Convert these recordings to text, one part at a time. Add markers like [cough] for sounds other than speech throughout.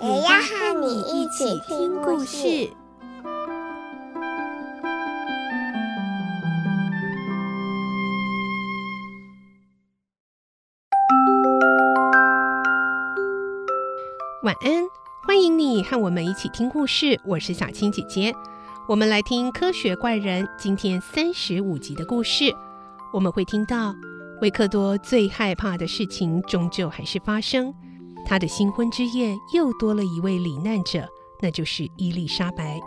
也要和你一起听故事。晚安，欢迎你和我们一起听故事。我是小青姐姐，我们来听《科学怪人》今天三十五集的故事。我们会听到维克多最害怕的事情终究还是发生，他的新婚之夜又多了一位罹难者，那就是伊丽莎白。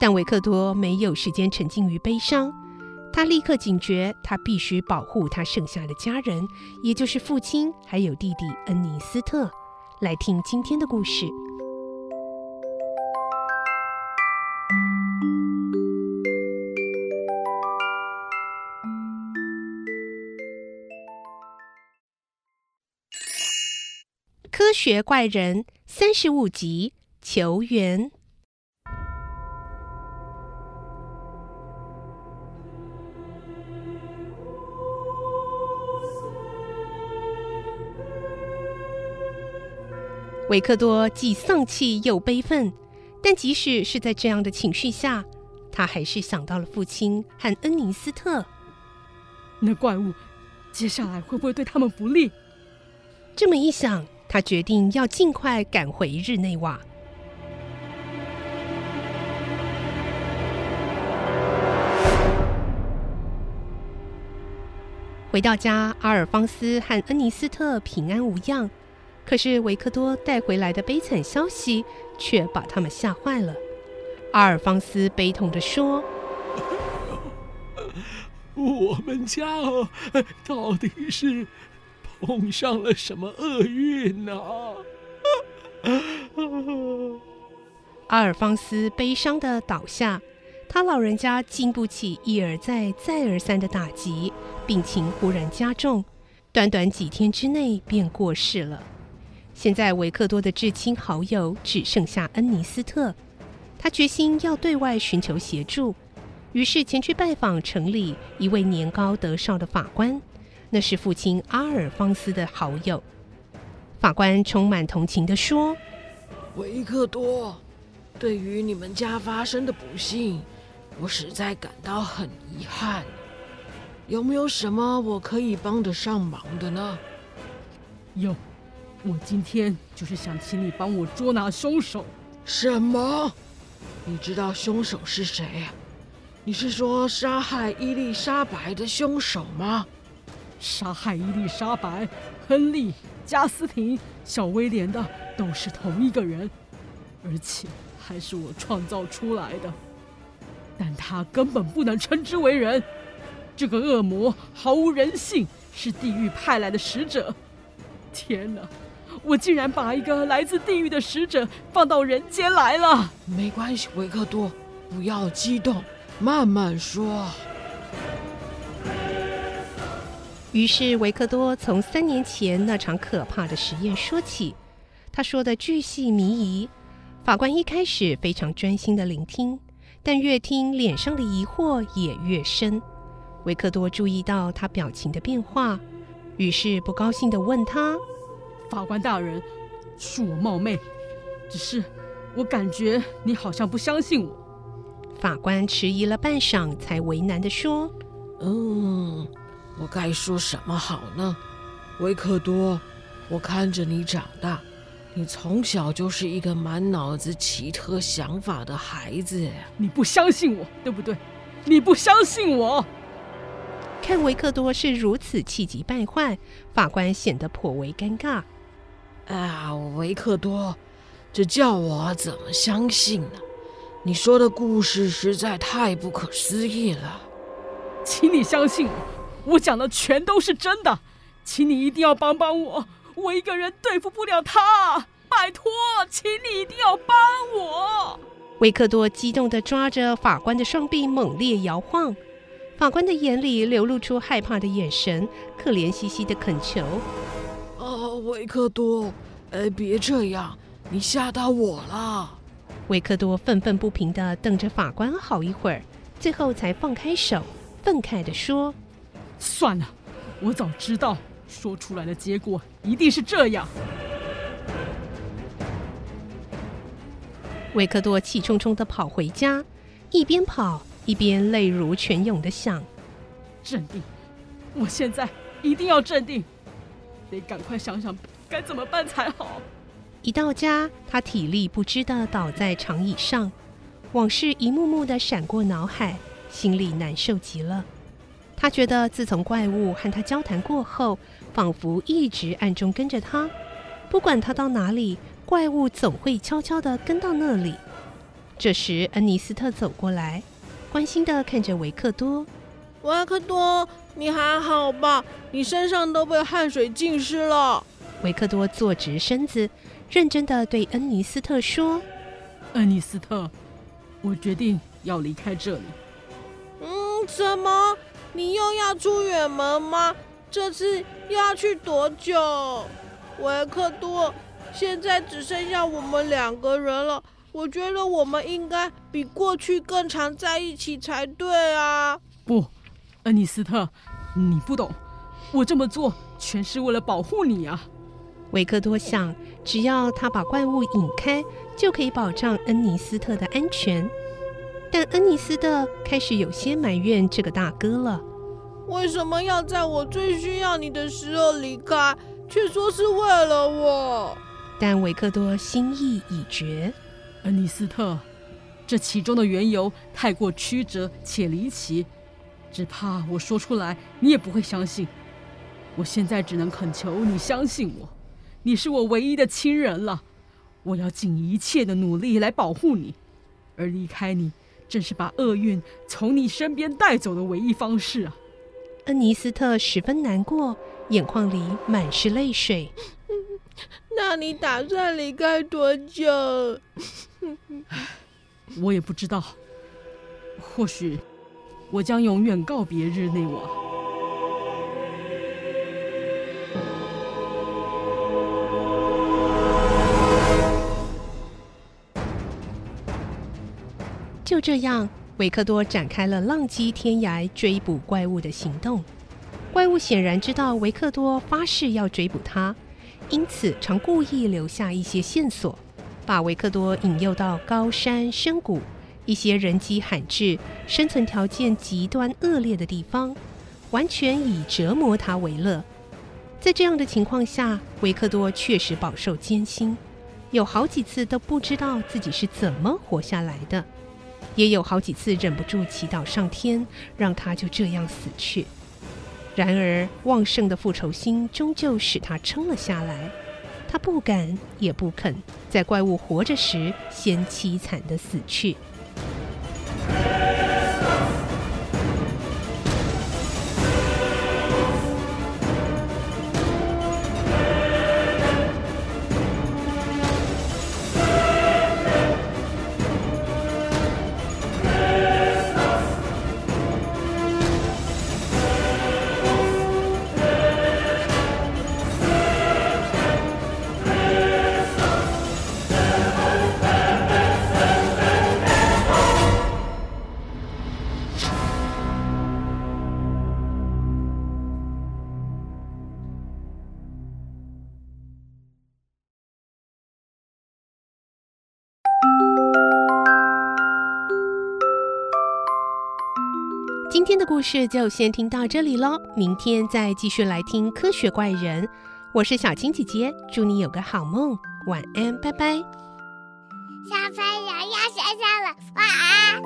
但维克多没有时间沉浸于悲伤，他立刻警觉，他必须保护他剩下的家人，也就是父亲还有弟弟恩尼斯特。来听今天的故事，《科学怪人》三十五集，求援。维克多既丧气又悲愤，但即使是在这样的情绪下，他还是想到了父亲和恩尼斯特。那怪物接下来会不会对他们不利？这么一想，他决定要尽快赶回日内瓦。回到家，阿尔方斯和恩尼斯特平安无恙。可是维克多带回来的悲惨消息却把他们吓坏了。阿尔方斯悲痛地说：“ [laughs] 我们家到底是 [laughs] 碰上了什么厄运呢？” [laughs] 阿尔方斯悲伤地倒下，他老人家经不起一而再、再而三的打击，病情忽然加重，短短几天之内便过世了。现在维克多的至亲好友只剩下恩尼斯特，他决心要对外寻求协助，于是前去拜访城里一位年高德劭的法官，那是父亲阿尔方斯的好友。法官充满同情地说：“维克多，对于你们家发生的不幸，我实在感到很遗憾。有没有什么我可以帮得上忙的呢？”有。我今天就是想请你帮我捉拿凶手。什么？你知道凶手是谁啊？你是说杀害伊丽莎白的凶手吗？杀害伊丽莎白、亨利、加斯廷、小威廉的都是同一个人，而且还是我创造出来的。但他根本不能称之为人。这个恶魔毫无人性，是地狱派来的使者。天哪！我竟然把一个来自地狱的使者放到人间来了。没关系，维克多，不要激动，慢慢说。于是维克多从三年前那场可怕的实验说起，他说的巨细靡遗。法官一开始非常专心的聆听，但越听脸上的疑惑也越深。维克多注意到他表情的变化，于是不高兴的问他。法官大人，恕我冒昧，只是我感觉你好像不相信我。法官迟疑了半晌，才为难地说：“嗯，我该说什么好呢？维克多，我看着你长大，你从小就是一个满脑子奇特想法的孩子。你不相信我，对不对？你不相信我。”看维克多是如此气急败坏，法官显得颇为尴尬。啊，维克多，这叫我怎么相信呢？你说的故事实在太不可思议了。请你相信我，我讲的全都是真的。请你一定要帮帮我，我一个人对付不了他。拜托，请你一定要帮我维克多激动地抓着法官的双臂，猛烈摇晃。法官的眼里流露出害怕的眼神，可怜兮兮的恳求：“啊，维克多，哎，别这样，你吓到我了。”维克多愤愤不平地瞪着法官好一会儿，最后才放开手，愤慨地说：“算了，我早知道，说出来的结果一定是这样。”维克多气冲冲的跑回家，一边跑一边泪如泉涌的想：“镇定，我现在一定要镇定，得赶快想想该怎么办才好。”一到家，他体力不支的倒在长椅上，往事一幕幕的闪过脑海，心里难受极了。他觉得自从怪物和他交谈过后，仿佛一直暗中跟着他，不管他到哪里。怪物总会悄悄地跟到那里。这时，恩尼斯特走过来，关心地看着维克多。维克多，你还好吧？你身上都被汗水浸湿了。维克多坐直身子，认真地对恩尼斯特说：“恩尼斯特，我决定要离开这里。”“嗯，怎么？你又要出远门吗？这次又要去多久？”维克多。现在只剩下我们两个人了，我觉得我们应该比过去更常在一起才对啊！不，恩尼斯特，你不懂，我这么做全是为了保护你啊！维克多想，只要他把怪物引开，就可以保障恩尼斯特的安全。但恩尼斯特开始有些埋怨这个大哥了：为什么要在我最需要你的时候离开，却说是为了我？但维克多心意已决，恩尼斯特，这其中的缘由太过曲折且离奇，只怕我说出来你也不会相信。我现在只能恳求你相信我，你是我唯一的亲人了。我要尽一切的努力来保护你，而离开你，正是把厄运从你身边带走的唯一方式啊！恩尼斯特十分难过，眼眶里满是泪水。[laughs] 那你打算离开多久？我也不知道。或许我将永远告别日内瓦。就这样，维克多展开了浪迹天涯追捕怪物的行动。怪物显然知道维克多发誓要追捕他。因此，常故意留下一些线索，把维克多引诱到高山深谷、一些人迹罕至、生存条件极端恶劣的地方，完全以折磨他为乐。在这样的情况下，维克多确实饱受艰辛，有好几次都不知道自己是怎么活下来的，也有好几次忍不住祈祷上天，让他就这样死去。然而，旺盛的复仇心终究使他撑了下来。他不敢，也不肯，在怪物活着时先凄惨地死去。今天的故事就先听到这里喽，明天再继续来听科学怪人。我是小青姐姐，祝你有个好梦，晚安，拜拜。小朋友要睡觉了，晚安。